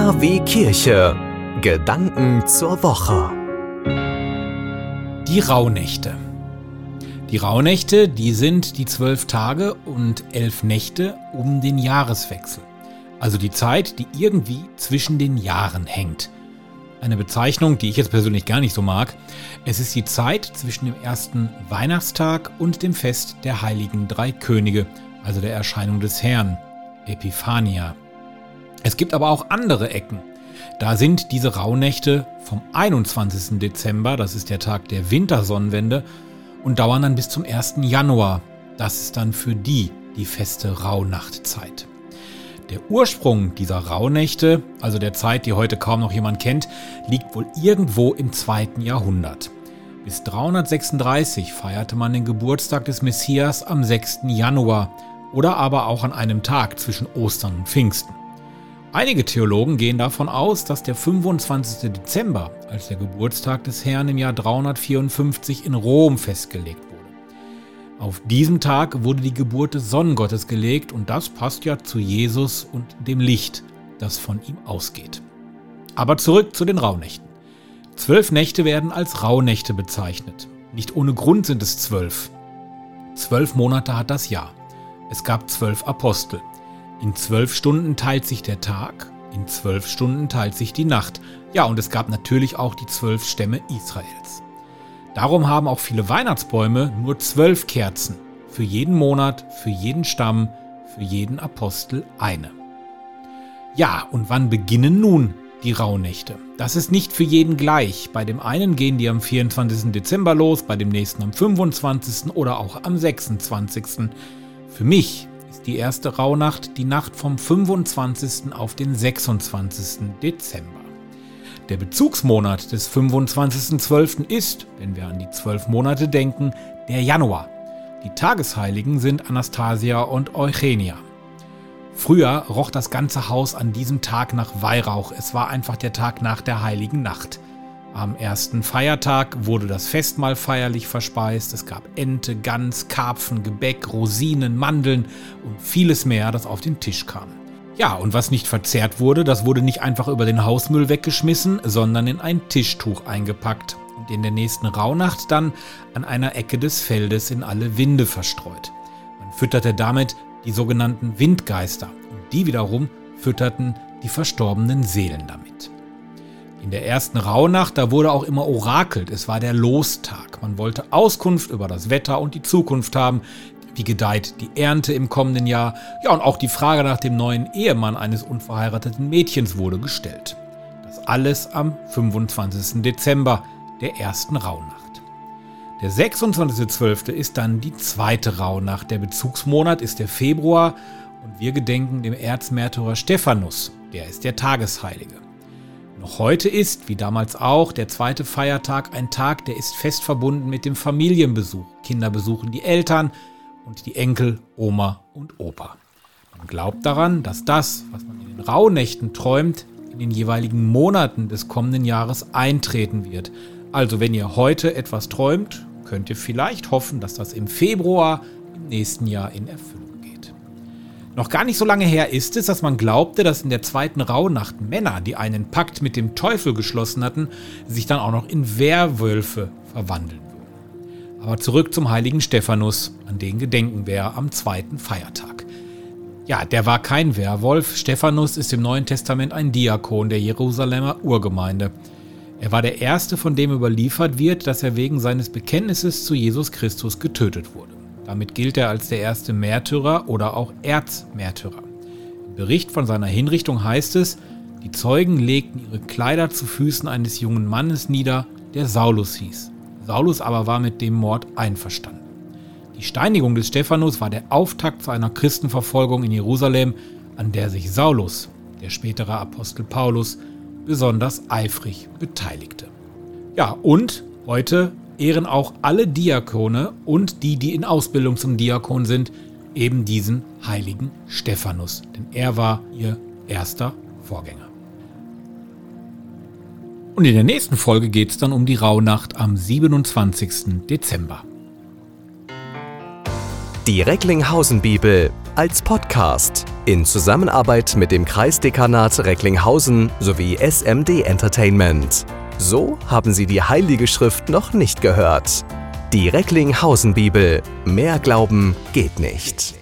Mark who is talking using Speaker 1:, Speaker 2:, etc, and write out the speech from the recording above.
Speaker 1: KW Kirche. Gedanken zur Woche.
Speaker 2: Die Rauhnächte. Die Rauhnächte, die sind die zwölf Tage und elf Nächte um den Jahreswechsel. Also die Zeit, die irgendwie zwischen den Jahren hängt. Eine Bezeichnung, die ich jetzt persönlich gar nicht so mag. Es ist die Zeit zwischen dem ersten Weihnachtstag und dem Fest der heiligen drei Könige, also der Erscheinung des Herrn, Epiphania. Es gibt aber auch andere Ecken. Da sind diese Rauhnächte vom 21. Dezember, das ist der Tag der Wintersonnenwende, und dauern dann bis zum 1. Januar. Das ist dann für die die feste Rauhnachtzeit. Der Ursprung dieser Rauhnächte, also der Zeit, die heute kaum noch jemand kennt, liegt wohl irgendwo im 2. Jahrhundert. Bis 336 feierte man den Geburtstag des Messias am 6. Januar oder aber auch an einem Tag zwischen Ostern und Pfingsten. Einige Theologen gehen davon aus, dass der 25. Dezember als der Geburtstag des Herrn im Jahr 354 in Rom festgelegt wurde. Auf diesem Tag wurde die Geburt des Sonnengottes gelegt und das passt ja zu Jesus und dem Licht, das von ihm ausgeht. Aber zurück zu den Rauhnächten. Zwölf Nächte werden als Rauhnächte bezeichnet. Nicht ohne Grund sind es zwölf. Zwölf Monate hat das Jahr. Es gab zwölf Apostel. In zwölf Stunden teilt sich der Tag, in zwölf Stunden teilt sich die Nacht. Ja, und es gab natürlich auch die zwölf Stämme Israels. Darum haben auch viele Weihnachtsbäume nur zwölf Kerzen. Für jeden Monat, für jeden Stamm, für jeden Apostel eine. Ja, und wann beginnen nun die Rauhnächte? Das ist nicht für jeden gleich. Bei dem einen gehen die am 24. Dezember los, bei dem nächsten am 25. oder auch am 26. Für mich die erste Rauhnacht die Nacht vom 25. auf den 26. Dezember. Der Bezugsmonat des 25.12. ist, wenn wir an die zwölf Monate denken, der Januar. Die Tagesheiligen sind Anastasia und Eugenia. Früher roch das ganze Haus an diesem Tag nach Weihrauch. Es war einfach der Tag nach der heiligen Nacht. Am ersten Feiertag wurde das Festmahl feierlich verspeist. Es gab Ente, Gans, Karpfen, Gebäck, Rosinen, Mandeln und vieles mehr, das auf den Tisch kam. Ja, und was nicht verzehrt wurde, das wurde nicht einfach über den Hausmüll weggeschmissen, sondern in ein Tischtuch eingepackt und in der nächsten Rauhnacht dann an einer Ecke des Feldes in alle Winde verstreut. Man fütterte damit die sogenannten Windgeister und die wiederum fütterten die verstorbenen Seelen damit. In der ersten Rauhnacht, da wurde auch immer orakelt. Es war der Lostag. Man wollte Auskunft über das Wetter und die Zukunft haben. Wie gedeiht die Ernte im kommenden Jahr? Ja, und auch die Frage nach dem neuen Ehemann eines unverheirateten Mädchens wurde gestellt. Das alles am 25. Dezember, der ersten Rauhnacht. Der 26.12. ist dann die zweite Rauhnacht. Der Bezugsmonat ist der Februar und wir gedenken dem Erzmärtyrer Stephanus. Der ist der Tagesheilige. Noch heute ist, wie damals auch, der zweite Feiertag ein Tag, der ist fest verbunden mit dem Familienbesuch. Kinder besuchen die Eltern und die Enkel, Oma und Opa. Man glaubt daran, dass das, was man in den Rauhnächten träumt, in den jeweiligen Monaten des kommenden Jahres eintreten wird. Also wenn ihr heute etwas träumt, könnt ihr vielleicht hoffen, dass das im Februar im nächsten Jahr in Erfüllung noch gar nicht so lange her ist es, dass man glaubte, dass in der zweiten Rauhnacht Männer, die einen Pakt mit dem Teufel geschlossen hatten, sich dann auch noch in Werwölfe verwandeln würden. Aber zurück zum heiligen Stephanus, an den gedenken wir am zweiten Feiertag. Ja, der war kein Werwolf. Stephanus ist im Neuen Testament ein Diakon der Jerusalemer Urgemeinde. Er war der erste, von dem überliefert wird, dass er wegen seines Bekenntnisses zu Jesus Christus getötet wurde. Damit gilt er als der erste Märtyrer oder auch Erzmärtyrer. Im Bericht von seiner Hinrichtung heißt es, die Zeugen legten ihre Kleider zu Füßen eines jungen Mannes nieder, der Saulus hieß. Saulus aber war mit dem Mord einverstanden. Die Steinigung des Stephanus war der Auftakt zu einer Christenverfolgung in Jerusalem, an der sich Saulus, der spätere Apostel Paulus, besonders eifrig beteiligte. Ja, und heute ehren auch alle Diakone und die, die in Ausbildung zum Diakon sind, eben diesen heiligen Stephanus, denn er war ihr erster Vorgänger. Und in der nächsten Folge geht es dann um die Rauhnacht am 27. Dezember.
Speaker 1: Die Recklinghausen Bibel als Podcast. In Zusammenarbeit mit dem Kreisdekanat Recklinghausen sowie SMD Entertainment. So haben Sie die Heilige Schrift noch nicht gehört. Die Recklinghausen Bibel. Mehr Glauben geht nicht.